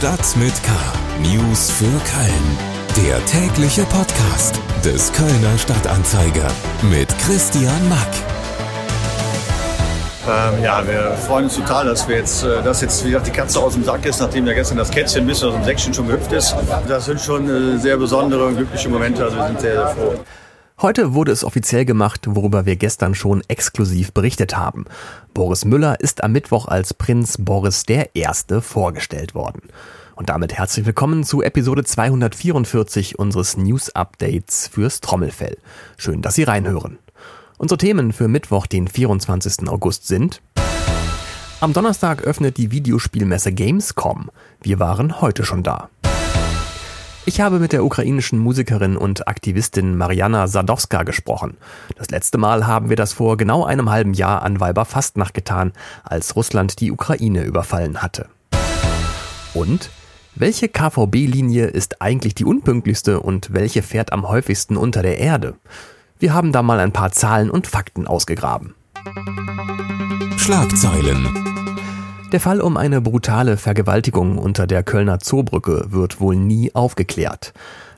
Stadt mit K. News für Köln. Der tägliche Podcast des Kölner Stadtanzeiger mit Christian Mack. Ähm, ja, wir freuen uns total, dass wir jetzt, äh, dass jetzt wie gesagt, die Katze aus dem Sack ist, nachdem ja gestern das Kätzchen bis aus dem Säckchen schon gehüpft ist. Das sind schon äh, sehr besondere und glückliche Momente, also wir sind sehr, sehr froh. Heute wurde es offiziell gemacht, worüber wir gestern schon exklusiv berichtet haben. Boris Müller ist am Mittwoch als Prinz Boris I. vorgestellt worden. Und damit herzlich willkommen zu Episode 244 unseres News Updates fürs Trommelfell. Schön, dass Sie reinhören. Unsere Themen für Mittwoch, den 24. August sind Am Donnerstag öffnet die Videospielmesse Gamescom. Wir waren heute schon da. Ich habe mit der ukrainischen Musikerin und Aktivistin Mariana Sadowska gesprochen. Das letzte Mal haben wir das vor genau einem halben Jahr an Weiberfastnacht getan, als Russland die Ukraine überfallen hatte. Und welche KVB-Linie ist eigentlich die unpünktlichste und welche fährt am häufigsten unter der Erde? Wir haben da mal ein paar Zahlen und Fakten ausgegraben. Schlagzeilen der Fall um eine brutale Vergewaltigung unter der Kölner Zoobrücke wird wohl nie aufgeklärt.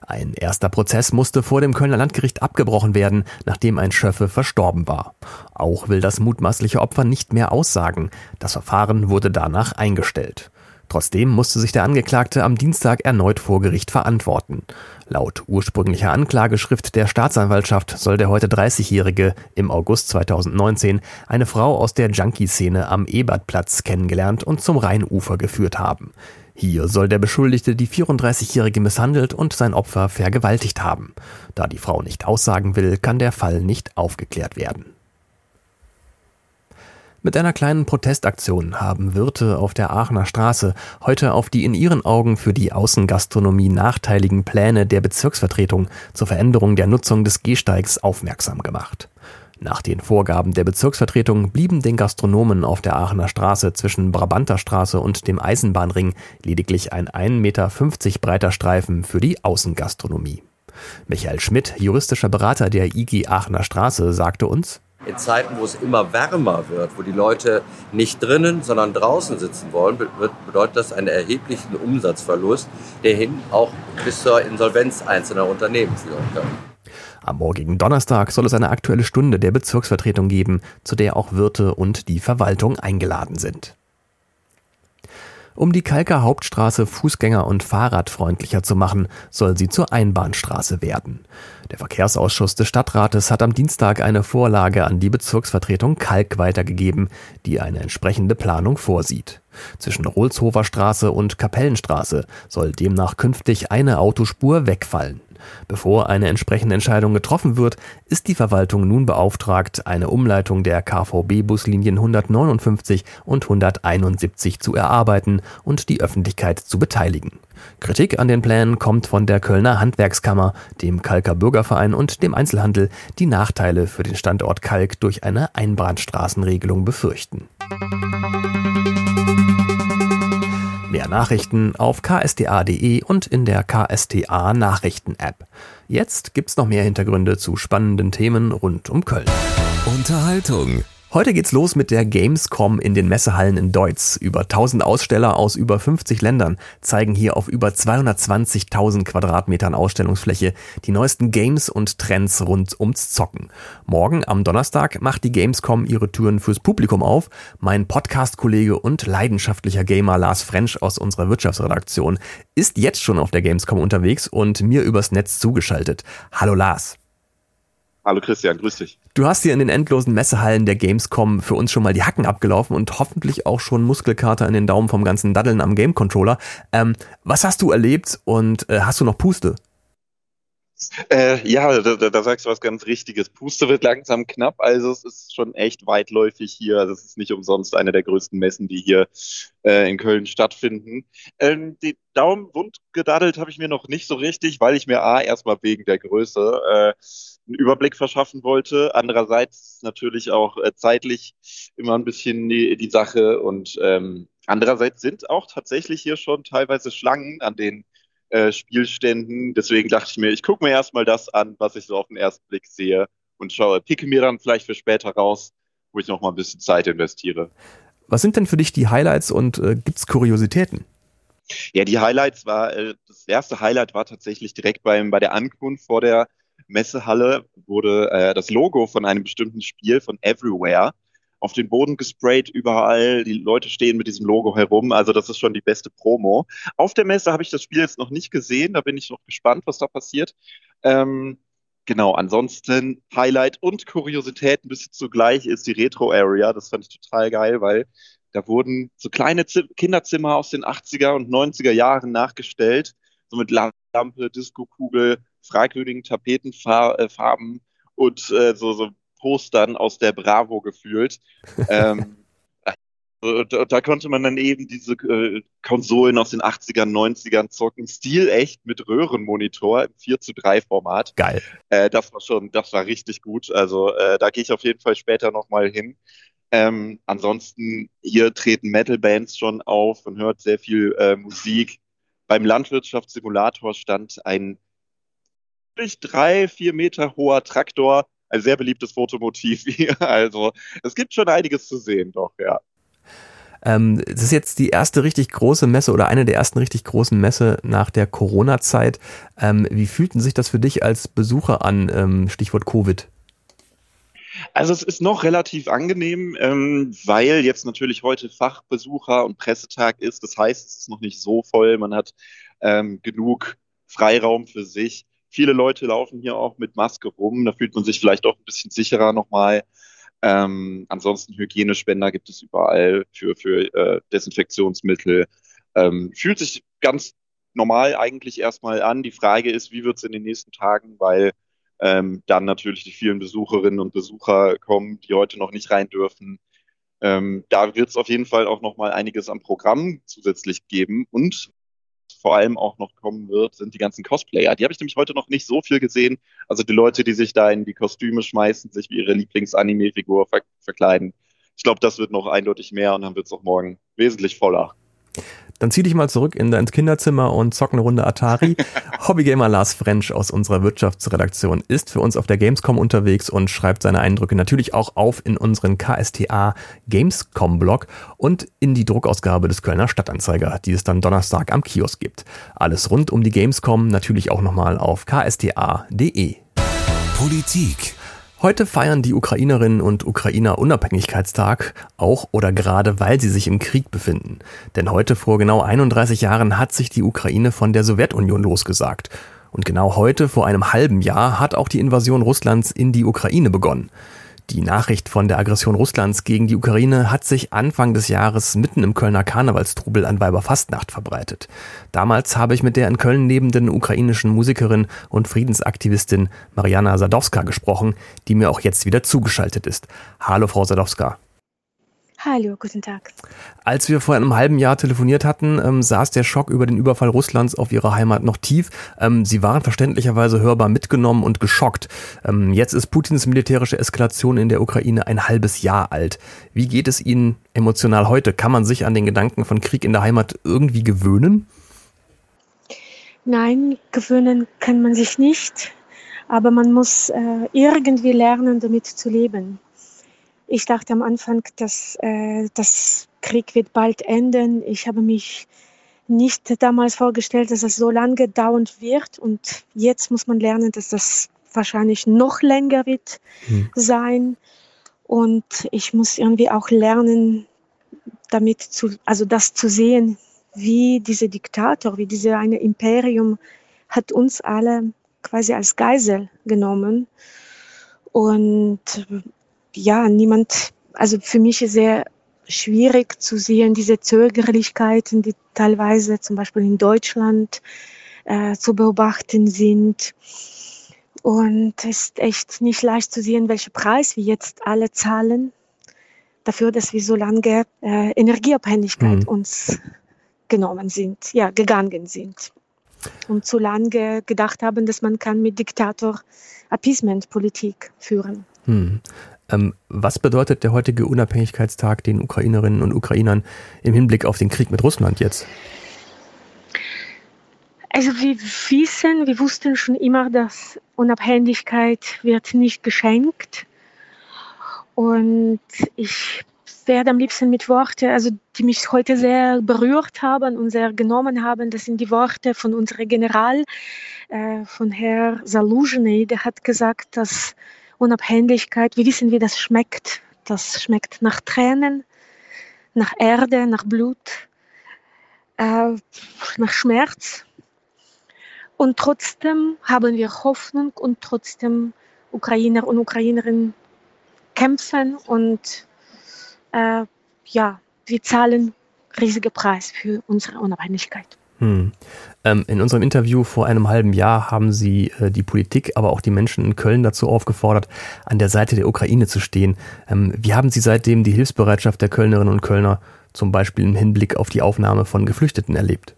Ein erster Prozess musste vor dem Kölner Landgericht abgebrochen werden, nachdem ein Schöffe verstorben war. Auch will das mutmaßliche Opfer nicht mehr aussagen. Das Verfahren wurde danach eingestellt. Trotzdem musste sich der Angeklagte am Dienstag erneut vor Gericht verantworten. Laut ursprünglicher Anklageschrift der Staatsanwaltschaft soll der heute 30-Jährige im August 2019 eine Frau aus der Junkie-Szene am Ebertplatz kennengelernt und zum Rheinufer geführt haben. Hier soll der Beschuldigte die 34-Jährige misshandelt und sein Opfer vergewaltigt haben. Da die Frau nicht aussagen will, kann der Fall nicht aufgeklärt werden. Mit einer kleinen Protestaktion haben Wirte auf der Aachener Straße heute auf die in ihren Augen für die Außengastronomie nachteiligen Pläne der Bezirksvertretung zur Veränderung der Nutzung des Gehsteigs aufmerksam gemacht. Nach den Vorgaben der Bezirksvertretung blieben den Gastronomen auf der Aachener Straße zwischen Brabanter Straße und dem Eisenbahnring lediglich ein 1,50 Meter breiter Streifen für die Außengastronomie. Michael Schmidt, juristischer Berater der IG Aachener Straße, sagte uns, in Zeiten, wo es immer wärmer wird, wo die Leute nicht drinnen, sondern draußen sitzen wollen, bedeutet das einen erheblichen Umsatzverlust, der hin auch bis zur Insolvenz einzelner Unternehmen führen kann. Am morgigen Donnerstag soll es eine aktuelle Stunde der Bezirksvertretung geben, zu der auch Wirte und die Verwaltung eingeladen sind. Um die Kalker Hauptstraße fußgänger- und fahrradfreundlicher zu machen, soll sie zur Einbahnstraße werden. Der Verkehrsausschuss des Stadtrates hat am Dienstag eine Vorlage an die Bezirksvertretung Kalk weitergegeben, die eine entsprechende Planung vorsieht. Zwischen Rolshofer Straße und Kapellenstraße soll demnach künftig eine Autospur wegfallen. Bevor eine entsprechende Entscheidung getroffen wird, ist die Verwaltung nun beauftragt, eine Umleitung der KVB-Buslinien 159 und 171 zu erarbeiten und die Öffentlichkeit zu beteiligen. Kritik an den Plänen kommt von der Kölner Handwerkskammer, dem Kalker Bürgerverein und dem Einzelhandel, die Nachteile für den Standort Kalk durch eine Einbahnstraßenregelung befürchten. Mehr Nachrichten auf ksta.de und in der KSTA Nachrichten App. Jetzt gibt's noch mehr Hintergründe zu spannenden Themen rund um Köln. Unterhaltung Heute geht's los mit der Gamescom in den Messehallen in Deutz. Über 1000 Aussteller aus über 50 Ländern zeigen hier auf über 220.000 Quadratmetern Ausstellungsfläche die neuesten Games und Trends rund ums Zocken. Morgen am Donnerstag macht die Gamescom ihre Türen fürs Publikum auf. Mein Podcast-Kollege und leidenschaftlicher Gamer Lars French aus unserer Wirtschaftsredaktion ist jetzt schon auf der Gamescom unterwegs und mir übers Netz zugeschaltet. Hallo Lars. Hallo Christian, grüß dich. Du hast hier in den endlosen Messehallen der Gamescom für uns schon mal die Hacken abgelaufen und hoffentlich auch schon Muskelkater in den Daumen vom ganzen Daddeln am Game Controller. Ähm, was hast du erlebt und äh, hast du noch Puste? Äh, ja, da, da, sagst du was ganz Richtiges. Puste wird langsam knapp, also es ist schon echt weitläufig hier. Also es ist nicht umsonst eine der größten Messen, die hier äh, in Köln stattfinden. Ähm, die Daumen wund gedaddelt habe ich mir noch nicht so richtig, weil ich mir A erstmal wegen der Größe äh, einen Überblick verschaffen wollte. Andererseits natürlich auch äh, zeitlich immer ein bisschen die, die Sache und ähm, andererseits sind auch tatsächlich hier schon teilweise Schlangen an den äh, Spielständen. Deswegen dachte ich mir, ich gucke mir erstmal das an, was ich so auf den ersten Blick sehe und schaue, picke mir dann vielleicht für später raus, wo ich noch mal ein bisschen Zeit investiere. Was sind denn für dich die Highlights und äh, es Kuriositäten? Ja, die Highlights war, äh, das erste Highlight war tatsächlich direkt beim, bei der Ankunft vor der Messehalle wurde äh, das Logo von einem bestimmten Spiel von Everywhere auf den Boden gesprayt, überall. Die Leute stehen mit diesem Logo herum. Also das ist schon die beste Promo. Auf der Messe habe ich das Spiel jetzt noch nicht gesehen. Da bin ich noch gespannt, was da passiert. Ähm, genau, ansonsten Highlight und Kuriosität ein bisschen zugleich ist die Retro Area. Das fand ich total geil, weil da wurden so kleine Z Kinderzimmer aus den 80er und 90er Jahren nachgestellt. So mit Lampe, Disco-Kugel, fragwürdigen Tapetenfarben und äh, so, so Postern aus der Bravo gefühlt. ähm, da, da, konnte man dann eben diese äh, Konsolen aus den 80ern, 90ern zocken, stilecht mit Röhrenmonitor im 4 zu 3 Format. Geil. Äh, das war schon, das war richtig gut. Also äh, da gehe ich auf jeden Fall später nochmal hin. Ähm, ansonsten, hier treten Metal-Bands schon auf, man hört sehr viel äh, Musik. Beim Landwirtschaftssimulator stand ein drei, vier Meter hoher Traktor ein sehr beliebtes Fotomotiv hier. Also es gibt schon einiges zu sehen, doch, ja. Ähm, es ist jetzt die erste richtig große Messe oder eine der ersten richtig großen Messe nach der Corona-Zeit. Ähm, wie fühlten sich das für dich als Besucher an, ähm, Stichwort Covid? Also es ist noch relativ angenehm, ähm, weil jetzt natürlich heute Fachbesucher und Pressetag ist. Das heißt, es ist noch nicht so voll. Man hat ähm, genug Freiraum für sich. Viele Leute laufen hier auch mit Maske rum. Da fühlt man sich vielleicht auch ein bisschen sicherer nochmal. Ähm, ansonsten Hygienespender gibt es überall für, für äh, Desinfektionsmittel. Ähm, fühlt sich ganz normal eigentlich erstmal an. Die Frage ist, wie wird es in den nächsten Tagen, weil ähm, dann natürlich die vielen Besucherinnen und Besucher kommen, die heute noch nicht rein dürfen. Ähm, da wird es auf jeden Fall auch nochmal einiges am Programm zusätzlich geben. Und vor allem auch noch kommen wird, sind die ganzen Cosplayer. Die habe ich nämlich heute noch nicht so viel gesehen. Also die Leute, die sich da in die Kostüme schmeißen, sich wie ihre Lieblings-Anime-Figur ver verkleiden. Ich glaube, das wird noch eindeutig mehr und dann wird es auch morgen wesentlich voller. Dann zieh dich mal zurück in dein Kinderzimmer und zock eine Runde Atari. Hobbygamer Lars French aus unserer Wirtschaftsredaktion ist für uns auf der Gamescom unterwegs und schreibt seine Eindrücke natürlich auch auf in unseren KSTA Gamescom Blog und in die Druckausgabe des Kölner Stadtanzeiger, die es dann Donnerstag am Kiosk gibt. Alles rund um die Gamescom natürlich auch nochmal auf ksta.de. Politik Heute feiern die Ukrainerinnen und Ukrainer Unabhängigkeitstag, auch oder gerade weil sie sich im Krieg befinden. Denn heute vor genau 31 Jahren hat sich die Ukraine von der Sowjetunion losgesagt. Und genau heute vor einem halben Jahr hat auch die Invasion Russlands in die Ukraine begonnen. Die Nachricht von der Aggression Russlands gegen die Ukraine hat sich Anfang des Jahres mitten im Kölner Karnevalstrubel an Weiberfastnacht verbreitet. Damals habe ich mit der in Köln lebenden ukrainischen Musikerin und Friedensaktivistin Mariana Sadowska gesprochen, die mir auch jetzt wieder zugeschaltet ist. Hallo, Frau Sadowska. Hallo, guten Tag. Als wir vor einem halben Jahr telefoniert hatten, ähm, saß der Schock über den Überfall Russlands auf ihre Heimat noch tief. Ähm, sie waren verständlicherweise hörbar mitgenommen und geschockt. Ähm, jetzt ist Putins militärische Eskalation in der Ukraine ein halbes Jahr alt. Wie geht es Ihnen emotional heute? Kann man sich an den Gedanken von Krieg in der Heimat irgendwie gewöhnen? Nein, gewöhnen kann man sich nicht, aber man muss äh, irgendwie lernen, damit zu leben. Ich dachte am Anfang, dass äh, das Krieg wird bald enden. Ich habe mich nicht damals vorgestellt, dass es so lange dauern wird. Und jetzt muss man lernen, dass das wahrscheinlich noch länger wird hm. sein. Und ich muss irgendwie auch lernen, damit zu, also das zu sehen, wie diese Diktator, wie diese eine Imperium hat uns alle quasi als Geisel genommen. Und ja, niemand, also für mich ist sehr schwierig zu sehen, diese Zögerlichkeiten, die teilweise zum Beispiel in Deutschland äh, zu beobachten sind. Und es ist echt nicht leicht zu sehen, welchen Preis wir jetzt alle zahlen dafür, dass wir so lange äh, Energieabhängigkeit mhm. uns genommen sind, ja, gegangen sind. Und zu lange gedacht haben, dass man kann mit Diktator Appeasement-Politik führen. Mhm. Ähm, was bedeutet der heutige Unabhängigkeitstag den Ukrainerinnen und Ukrainern im Hinblick auf den Krieg mit Russland jetzt? Also wir wissen, wir wussten schon immer, dass Unabhängigkeit wird nicht geschenkt. Und ich werde am liebsten mit Worten, also die mich heute sehr berührt haben und sehr genommen haben, das sind die Worte von unserem General, äh, von Herr Saluzhny, der hat gesagt, dass Unabhängigkeit, wir wissen, wie das schmeckt. Das schmeckt nach Tränen, nach Erde, nach Blut, äh, nach Schmerz. Und trotzdem haben wir Hoffnung und trotzdem Ukrainer und Ukrainerinnen kämpfen und äh, ja, wir zahlen riesige Preis für unsere Unabhängigkeit. Hm. Ähm, in unserem Interview vor einem halben Jahr haben Sie äh, die Politik, aber auch die Menschen in Köln dazu aufgefordert, an der Seite der Ukraine zu stehen. Ähm, wie haben Sie seitdem die Hilfsbereitschaft der Kölnerinnen und Kölner zum Beispiel im Hinblick auf die Aufnahme von Geflüchteten erlebt?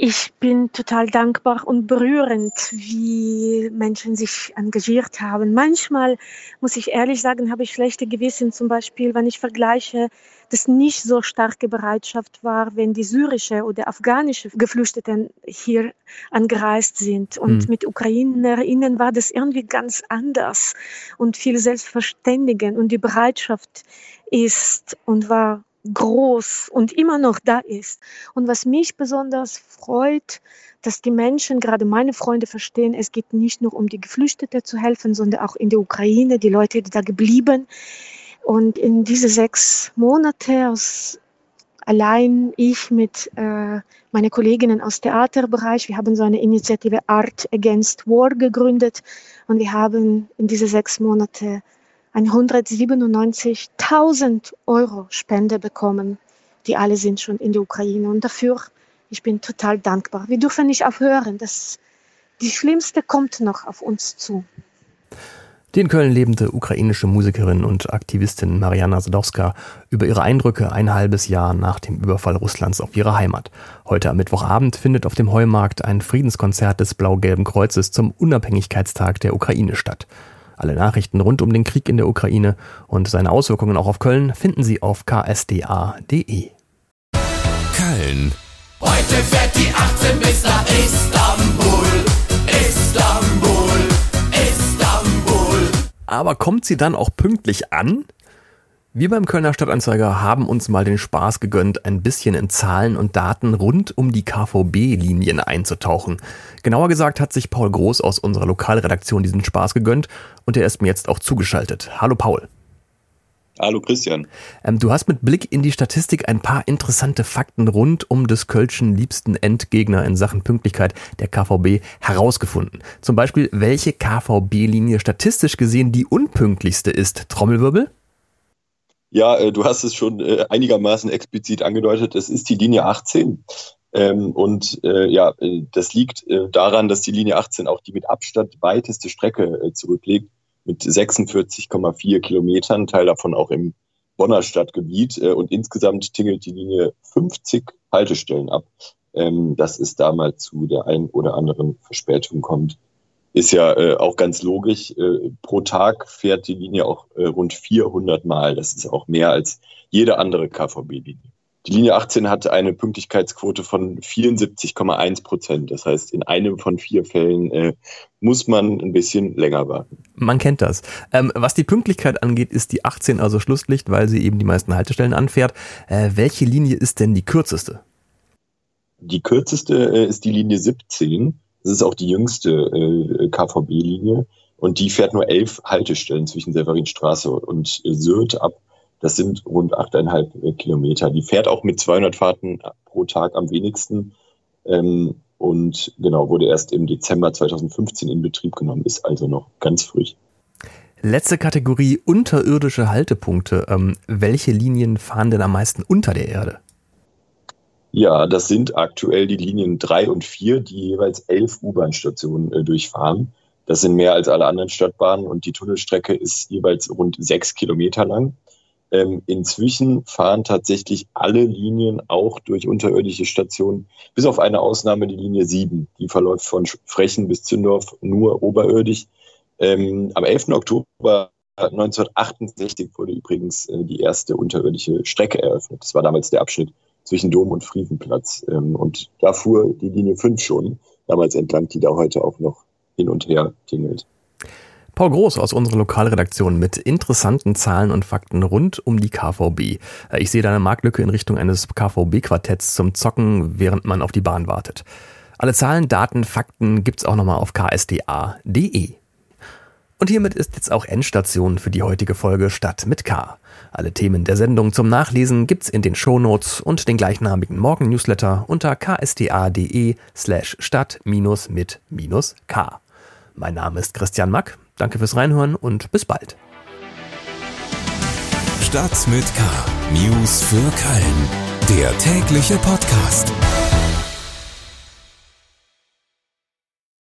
ich bin total dankbar und berührend, wie Menschen sich engagiert haben. Manchmal, muss ich ehrlich sagen, habe ich schlechte Gewissen, zum Beispiel, wenn ich vergleiche, dass nicht so starke Bereitschaft war, wenn die syrische oder afghanische Geflüchteten hier angereist sind. Und mhm. mit Ukrainerinnen war das irgendwie ganz anders und viel selbstverständiger. Und die Bereitschaft ist und war groß und immer noch da ist. Und was mich besonders freut, dass die Menschen, gerade meine Freunde, verstehen, es geht nicht nur um die Geflüchteten zu helfen, sondern auch in der Ukraine, die Leute, die da geblieben. Und in diese sechs Monate aus allein ich mit äh, meinen Kolleginnen aus Theaterbereich, wir haben so eine Initiative Art Against War gegründet und wir haben in diese sechs Monate 197.000 Euro Spende bekommen. Die alle sind schon in der Ukraine. Und dafür, ich bin total dankbar. Wir dürfen nicht aufhören. Das, die Schlimmste kommt noch auf uns zu. Die in Köln lebende ukrainische Musikerin und Aktivistin Mariana Sadowska über ihre Eindrücke ein halbes Jahr nach dem Überfall Russlands auf ihre Heimat. Heute am Mittwochabend findet auf dem Heumarkt ein Friedenskonzert des Blau-Gelben Kreuzes zum Unabhängigkeitstag der Ukraine statt. Alle Nachrichten rund um den Krieg in der Ukraine und seine Auswirkungen auch auf Köln finden Sie auf ksda.de. Köln. Heute fährt die 18 bis nach Istanbul. Istanbul. Aber kommt sie dann auch pünktlich an? Wir beim Kölner Stadtanzeiger haben uns mal den Spaß gegönnt, ein bisschen in Zahlen und Daten rund um die KVB-Linien einzutauchen. Genauer gesagt hat sich Paul Groß aus unserer Lokalredaktion diesen Spaß gegönnt und er ist mir jetzt auch zugeschaltet. Hallo Paul. Hallo Christian. Ähm, du hast mit Blick in die Statistik ein paar interessante Fakten rund um des Kölschen liebsten Endgegner in Sachen Pünktlichkeit der KVB herausgefunden. Zum Beispiel, welche KVB-Linie statistisch gesehen die unpünktlichste ist. Trommelwirbel? Ja, äh, du hast es schon äh, einigermaßen explizit angedeutet. Es ist die Linie 18. Ähm, und äh, ja, äh, das liegt äh, daran, dass die Linie 18 auch die mit Abstand weiteste Strecke äh, zurücklegt, mit 46,4 Kilometern, Teil davon auch im Bonner Stadtgebiet. Äh, und insgesamt tingelt die Linie 50 Haltestellen ab. Ähm, das ist damals zu der ein oder anderen Verspätung kommt ist ja äh, auch ganz logisch. Äh, pro Tag fährt die Linie auch rund 400 Mal. Das ist auch mehr als jede andere KVB-Linie. Die Linie 18 hat eine Pünktlichkeitsquote von 74,1 Prozent. Das heißt, in einem von vier Fällen äh, muss man ein bisschen länger warten. Man kennt das. Ähm, was die Pünktlichkeit angeht, ist die 18 also Schlusslicht, weil sie eben die meisten Haltestellen anfährt. Äh, welche Linie ist denn die kürzeste? Die kürzeste äh, ist die Linie 17. Das ist auch die jüngste äh, KVB-Linie und die fährt nur elf Haltestellen zwischen Severinstraße und Sylt ab. Das sind rund achteinhalb äh, Kilometer. Die fährt auch mit 200 Fahrten pro Tag am wenigsten. Ähm, und genau, wurde erst im Dezember 2015 in Betrieb genommen, ist also noch ganz frisch. Letzte Kategorie unterirdische Haltepunkte. Ähm, welche Linien fahren denn am meisten unter der Erde? Ja, das sind aktuell die Linien drei und vier, die jeweils elf U-Bahn-Stationen äh, durchfahren. Das sind mehr als alle anderen Stadtbahnen und die Tunnelstrecke ist jeweils rund sechs Kilometer lang. Ähm, inzwischen fahren tatsächlich alle Linien auch durch unterirdische Stationen, bis auf eine Ausnahme, die Linie 7. Die verläuft von Frechen bis Zündorf nur oberirdisch. Ähm, am 11. Oktober 1968 wurde übrigens äh, die erste unterirdische Strecke eröffnet. Das war damals der Abschnitt zwischen Dom und Friesenplatz. Ähm, und da fuhr die Linie 5 schon, damals entlang, die da heute auch noch hin und her tingelt. Paul Groß aus unserer Lokalredaktion mit interessanten Zahlen und Fakten rund um die KVB. Äh, ich sehe da eine Marktlücke in Richtung eines KVB-Quartetts zum Zocken, während man auf die Bahn wartet. Alle Zahlen, Daten, Fakten gibt's auch nochmal auf ksda.de. Und hiermit ist jetzt auch Endstation für die heutige Folge Stadt mit K. Alle Themen der Sendung zum Nachlesen gibt's in den Shownotes und den gleichnamigen Morgen-Newsletter unter ksta.de slash stadt mit K. Mein Name ist Christian Mack. Danke fürs Reinhören und bis bald. Stadt mit K. News für Köln. Der tägliche Podcast.